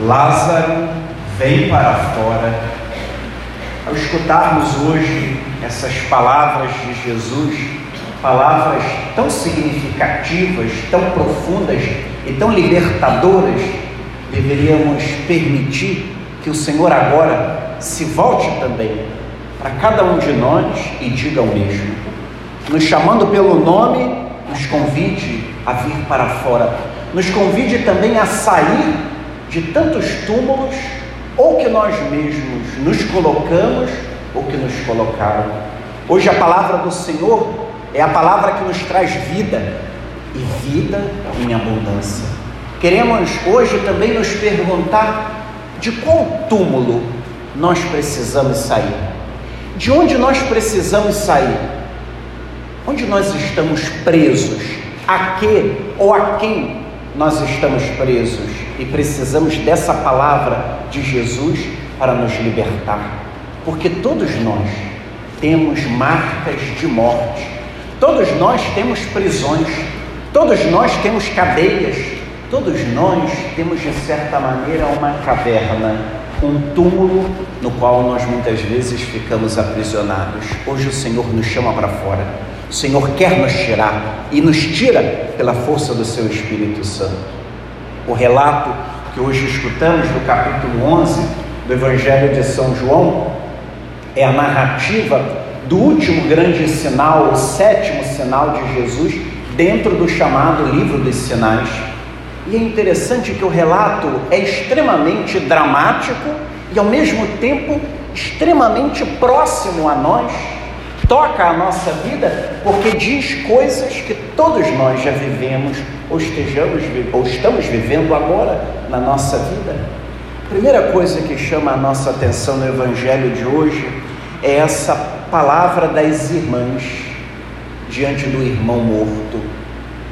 Lázaro, vem para fora. Ao escutarmos hoje essas palavras de Jesus, palavras tão significativas, tão profundas e tão libertadoras, deveríamos permitir que o Senhor agora se volte também para cada um de nós e diga o mesmo. Nos chamando pelo nome, nos convide a vir para fora, nos convide também a sair de tantos túmulos, ou que nós mesmos nos colocamos, ou que nos colocaram. Hoje a palavra do Senhor é a palavra que nos traz vida, e vida em abundância. Queremos hoje também nos perguntar de qual túmulo nós precisamos sair. De onde nós precisamos sair? Onde nós estamos presos? A que ou a quem nós estamos presos? E precisamos dessa palavra de Jesus para nos libertar. Porque todos nós temos marcas de morte, todos nós temos prisões, todos nós temos cadeias, todos nós temos de certa maneira uma caverna, um túmulo no qual nós muitas vezes ficamos aprisionados. Hoje o Senhor nos chama para fora. O Senhor quer nos tirar e nos tira pela força do seu Espírito Santo. O relato que hoje escutamos do capítulo 11 do Evangelho de São João é a narrativa do último grande sinal, o sétimo sinal de Jesus, dentro do chamado Livro dos Sinais. E é interessante que o relato é extremamente dramático e, ao mesmo tempo, extremamente próximo a nós, toca a nossa vida, porque diz coisas que todos nós já vivemos ou, estejamos, ou estamos vivendo agora na nossa vida. A primeira coisa que chama a nossa atenção no Evangelho de hoje é essa palavra das irmãs diante do irmão morto.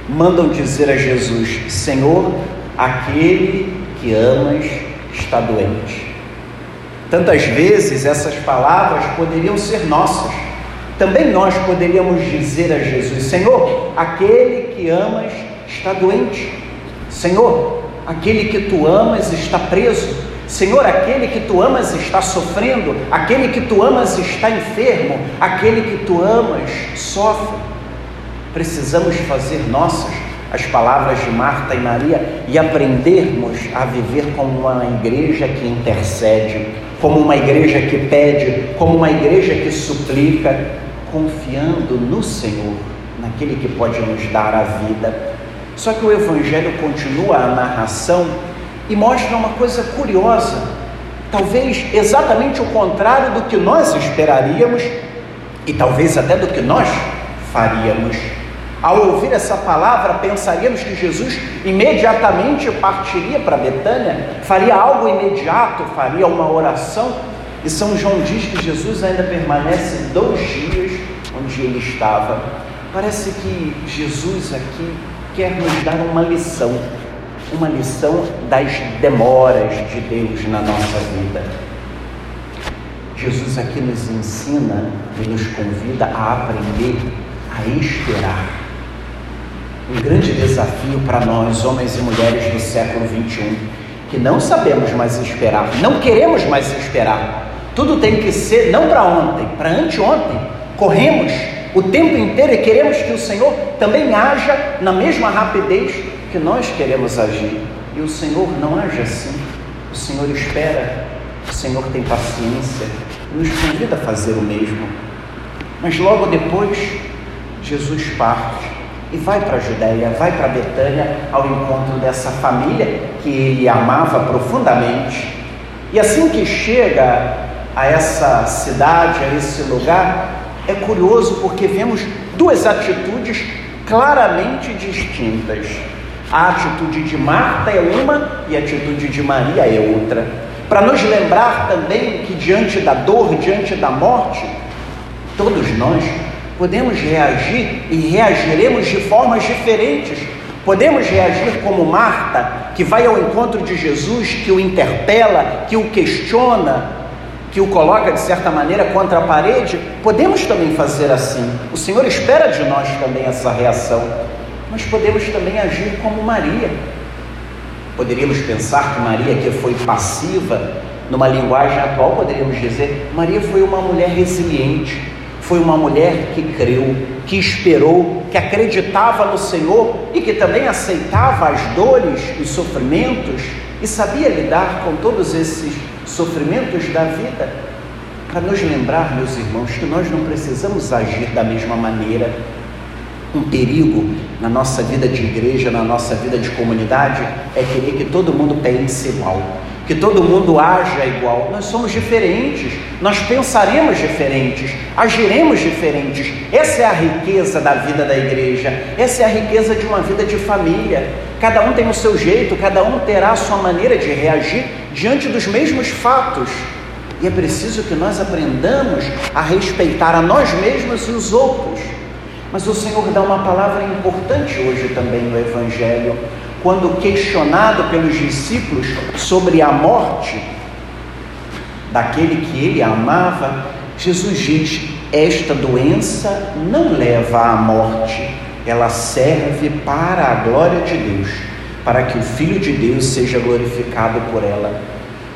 Mandam dizer a Jesus: Senhor, aquele que amas está doente. Tantas vezes essas palavras poderiam ser nossas. Também nós poderíamos dizer a Jesus: Senhor, aquele que amas está doente. Senhor, aquele que tu amas está preso. Senhor, aquele que tu amas está sofrendo, aquele que tu amas está enfermo, aquele que tu amas sofre. Precisamos fazer nossas as palavras de Marta e Maria e aprendermos a viver como uma igreja que intercede, como uma igreja que pede, como uma igreja que suplica, confiando no Senhor, naquele que pode nos dar a vida. Só que o Evangelho continua a narração e mostra uma coisa curiosa, talvez exatamente o contrário do que nós esperaríamos e talvez até do que nós faríamos. Ao ouvir essa palavra, pensaríamos que Jesus imediatamente partiria para Betânia, faria algo imediato, faria uma oração. E São João diz que Jesus ainda permanece dois dias onde ele estava. Parece que Jesus aqui quer nos dar uma lição uma lição das demoras de Deus na nossa vida. Jesus aqui nos ensina e nos convida a aprender a esperar. Um grande desafio para nós, homens e mulheres do século 21, que não sabemos mais esperar, não queremos mais esperar. Tudo tem que ser não para ontem, para anteontem. Corremos o tempo inteiro e queremos que o Senhor também haja na mesma rapidez que nós queremos agir. E o Senhor não age assim. O Senhor espera, o Senhor tem paciência, nos convida a fazer o mesmo. Mas logo depois, Jesus parte e vai para a Judéia, vai para Betânia ao encontro dessa família que ele amava profundamente. E assim que chega a essa cidade, a esse lugar, é curioso porque vemos duas atitudes claramente distintas. A atitude de Marta é uma e a atitude de Maria é outra. Para nos lembrar também que diante da dor, diante da morte, todos nós podemos reagir e reagiremos de formas diferentes. Podemos reagir como Marta, que vai ao encontro de Jesus, que o interpela, que o questiona, que o coloca de certa maneira contra a parede. Podemos também fazer assim. O Senhor espera de nós também essa reação mas podemos também agir como Maria. Poderíamos pensar que Maria, que foi passiva, numa linguagem atual, poderíamos dizer: Maria foi uma mulher resiliente, foi uma mulher que creu, que esperou, que acreditava no Senhor e que também aceitava as dores, os sofrimentos e sabia lidar com todos esses sofrimentos da vida. Para nos lembrar, meus irmãos, que nós não precisamos agir da mesma maneira. Um perigo na nossa vida de igreja, na nossa vida de comunidade, é querer que todo mundo pense igual que todo mundo haja igual. Nós somos diferentes, nós pensaremos diferentes, agiremos diferentes. Essa é a riqueza da vida da igreja, essa é a riqueza de uma vida de família. Cada um tem o seu jeito, cada um terá a sua maneira de reagir diante dos mesmos fatos. E é preciso que nós aprendamos a respeitar a nós mesmos e os outros. Mas o Senhor dá uma palavra importante hoje também no Evangelho quando questionado pelos discípulos sobre a morte daquele que ele amava, Jesus diz: Esta doença não leva à morte, ela serve para a glória de Deus, para que o Filho de Deus seja glorificado por ela.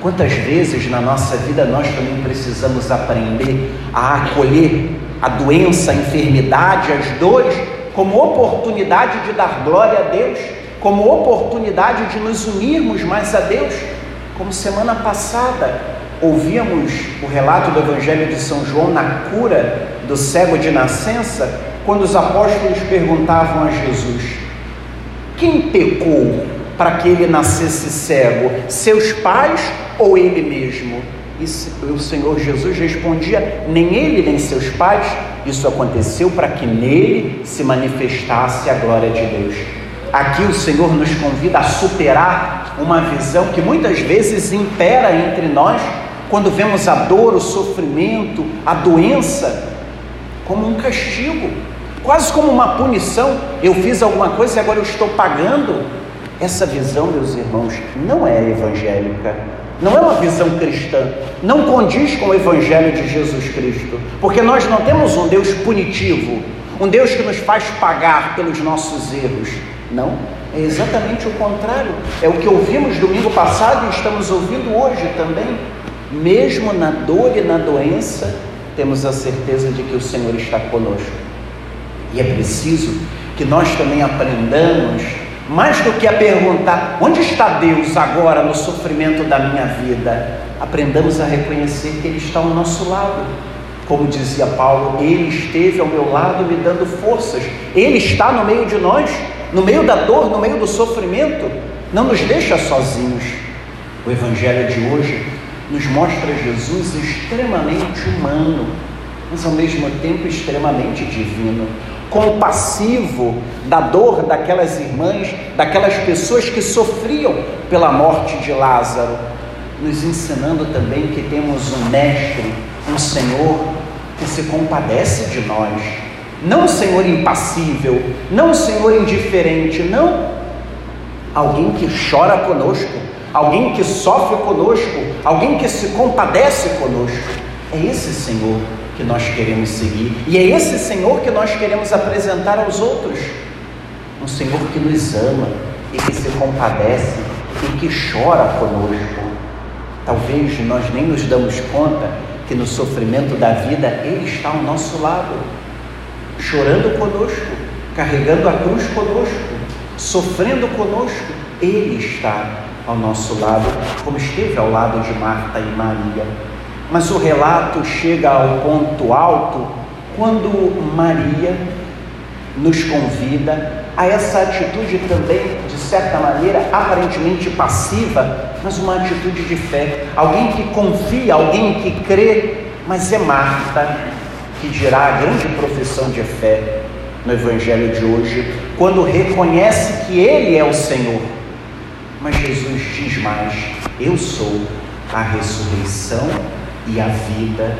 Quantas vezes na nossa vida nós também precisamos aprender a acolher a doença, a enfermidade, as dores como oportunidade de dar glória a Deus? como oportunidade de nos unirmos mais a Deus. Como semana passada ouvíamos o relato do Evangelho de São João na cura do cego de nascença, quando os apóstolos perguntavam a Jesus: Quem pecou para que ele nascesse cego? Seus pais ou ele mesmo? E o Senhor Jesus respondia: Nem ele nem seus pais. Isso aconteceu para que nele se manifestasse a glória de Deus. Aqui o Senhor nos convida a superar uma visão que muitas vezes impera entre nós quando vemos a dor, o sofrimento, a doença como um castigo, quase como uma punição. Eu fiz alguma coisa e agora eu estou pagando. Essa visão, meus irmãos, não é evangélica, não é uma visão cristã, não condiz com o evangelho de Jesus Cristo, porque nós não temos um Deus punitivo, um Deus que nos faz pagar pelos nossos erros. Não, é exatamente o contrário. É o que ouvimos domingo passado e estamos ouvindo hoje também. Mesmo na dor e na doença, temos a certeza de que o Senhor está conosco. E é preciso que nós também aprendamos, mais do que a perguntar onde está Deus agora no sofrimento da minha vida, aprendamos a reconhecer que Ele está ao nosso lado. Como dizia Paulo, Ele esteve ao meu lado me dando forças, Ele está no meio de nós no meio da dor, no meio do sofrimento, não nos deixa sozinhos. O Evangelho de hoje nos mostra Jesus extremamente humano, mas ao mesmo tempo extremamente divino, compassivo da dor daquelas irmãs, daquelas pessoas que sofriam pela morte de Lázaro, nos ensinando também que temos um Mestre, um Senhor que se compadece de nós não um Senhor impassível, não um Senhor indiferente, não. Alguém que chora conosco, alguém que sofre conosco, alguém que se compadece conosco. É esse Senhor que nós queremos seguir e é esse Senhor que nós queremos apresentar aos outros. Um Senhor que nos ama e que se compadece e que chora conosco. Talvez nós nem nos damos conta que no sofrimento da vida Ele está ao nosso lado chorando conosco, carregando a cruz conosco, sofrendo conosco, Ele está ao nosso lado, como esteve ao lado de Marta e Maria. Mas o relato chega ao ponto alto quando Maria nos convida a essa atitude também, de certa maneira, aparentemente passiva, mas uma atitude de fé. Alguém que confia, alguém que crê, mas é Marta que dirá a grande profissão de fé no Evangelho de hoje, quando reconhece que Ele é o Senhor. Mas Jesus diz mais: Eu sou a ressurreição e a vida.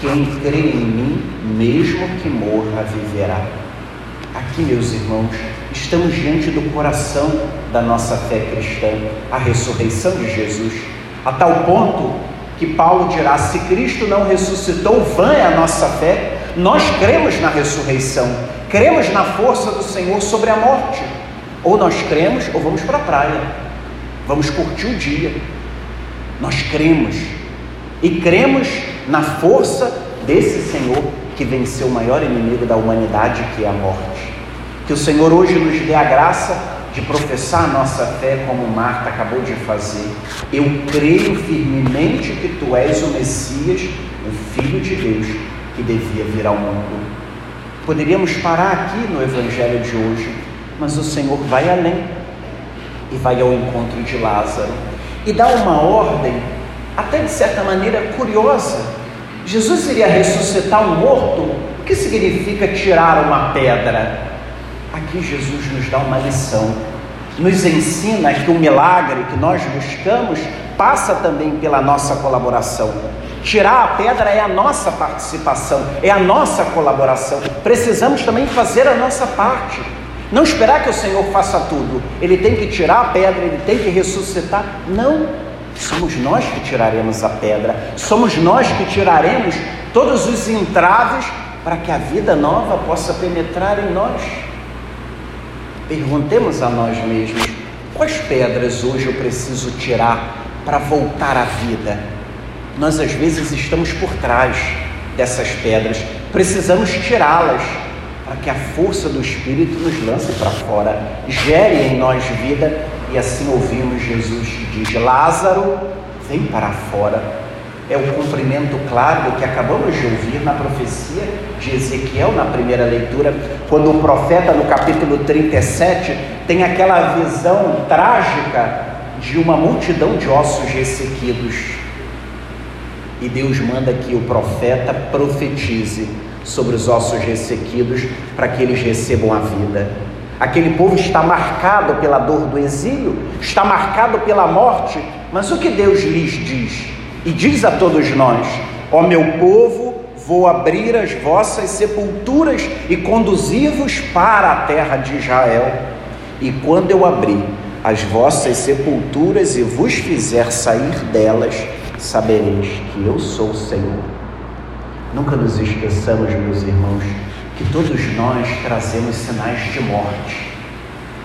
Quem crê em mim, mesmo que morra, viverá. Aqui, meus irmãos, estamos diante do coração da nossa fé cristã, a ressurreição de Jesus, a tal ponto que Paulo dirá: se Cristo não ressuscitou, vã é a nossa fé. Nós cremos na ressurreição, cremos na força do Senhor sobre a morte. Ou nós cremos ou vamos para a praia. vamos curtir o dia. Nós cremos e cremos na força desse Senhor que venceu o maior inimigo da humanidade, que é a morte. Que o Senhor hoje nos dê a graça de professar a nossa fé como Marta acabou de fazer. Eu creio firmemente que tu és o Messias, o Filho de Deus, que devia vir ao mundo. Poderíamos parar aqui no Evangelho de hoje, mas o Senhor vai além e vai ao encontro de Lázaro e dá uma ordem, até de certa maneira curiosa, Jesus iria ressuscitar um morto? O que significa tirar uma pedra? Aqui Jesus nos dá uma lição, nos ensina que o milagre que nós buscamos passa também pela nossa colaboração. Tirar a pedra é a nossa participação, é a nossa colaboração. Precisamos também fazer a nossa parte. Não esperar que o Senhor faça tudo. Ele tem que tirar a pedra, ele tem que ressuscitar. Não. Somos nós que tiraremos a pedra, somos nós que tiraremos todos os entraves para que a vida nova possa penetrar em nós. Perguntemos a nós mesmos: quais pedras hoje eu preciso tirar para voltar à vida? Nós às vezes estamos por trás dessas pedras, precisamos tirá-las para que a força do Espírito nos lance para fora, gere em nós vida e assim ouvimos Jesus que diz: Lázaro, vem para fora. É o cumprimento claro do que acabamos de ouvir na profecia de Ezequiel, na primeira leitura, quando o profeta, no capítulo 37, tem aquela visão trágica de uma multidão de ossos ressequidos. E Deus manda que o profeta profetize sobre os ossos ressequidos para que eles recebam a vida. Aquele povo está marcado pela dor do exílio, está marcado pela morte, mas o que Deus lhes diz? E diz a todos nós: Ó meu povo, vou abrir as vossas sepulturas e conduzir-vos para a terra de Israel. E quando eu abrir as vossas sepulturas e vos fizer sair delas, sabereis que eu sou o Senhor. Nunca nos esqueçamos, meus irmãos, que todos nós trazemos sinais de morte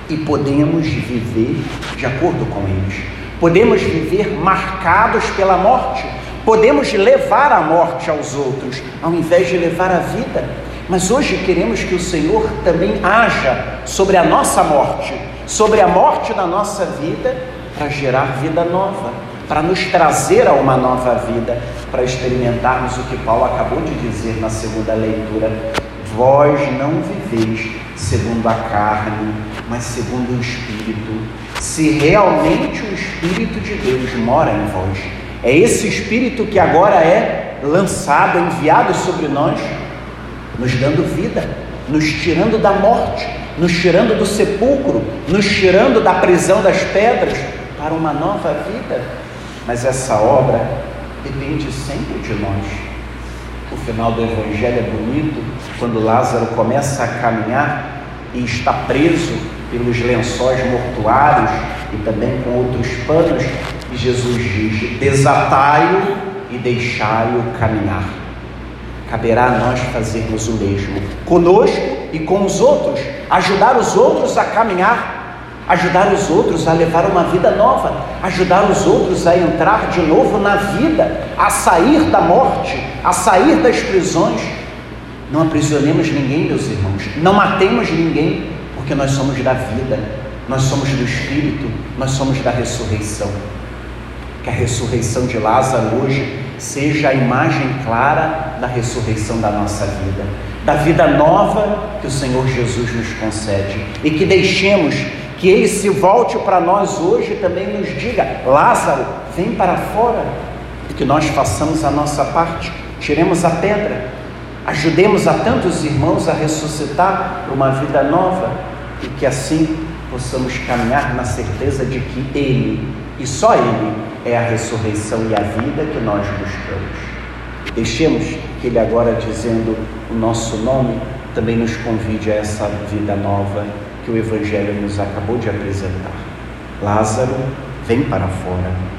e podemos viver de acordo com eles. Podemos viver marcados pela morte, podemos levar a morte aos outros, ao invés de levar a vida. Mas hoje queremos que o Senhor também haja sobre a nossa morte, sobre a morte da nossa vida, para gerar vida nova, para nos trazer a uma nova vida, para experimentarmos o que Paulo acabou de dizer na segunda leitura Vós não viveis segundo a carne, mas segundo o Espírito. Se realmente o Espírito de Deus mora em vós, é esse Espírito que agora é lançado, enviado sobre nós, nos dando vida, nos tirando da morte, nos tirando do sepulcro, nos tirando da prisão das pedras para uma nova vida. Mas essa obra depende sempre de nós. O final do Evangelho é bonito quando Lázaro começa a caminhar e está preso pelos lençóis mortuários e também com outros panos, e Jesus diz: desatai-o e deixai-o caminhar. Caberá a nós fazermos o mesmo, conosco e com os outros, ajudar os outros a caminhar ajudar os outros a levar uma vida nova, ajudar os outros a entrar de novo na vida, a sair da morte, a sair das prisões. Não aprisionemos ninguém, meus irmãos, não matemos ninguém, porque nós somos da vida, nós somos do Espírito, nós somos da ressurreição. Que a ressurreição de Lázaro hoje seja a imagem clara da ressurreição da nossa vida, da vida nova que o Senhor Jesus nos concede e que deixemos que ele se volte para nós hoje e também nos diga: Lázaro, vem para fora, e que nós façamos a nossa parte, tiremos a pedra, ajudemos a tantos irmãos a ressuscitar para uma vida nova e que assim possamos caminhar na certeza de que Ele e só Ele é a ressurreição e a vida que nós buscamos. Deixemos que Ele agora, dizendo o nosso nome, também nos convide a essa vida nova que o Evangelho nos acabou de apresentar. Lázaro, vem para fora.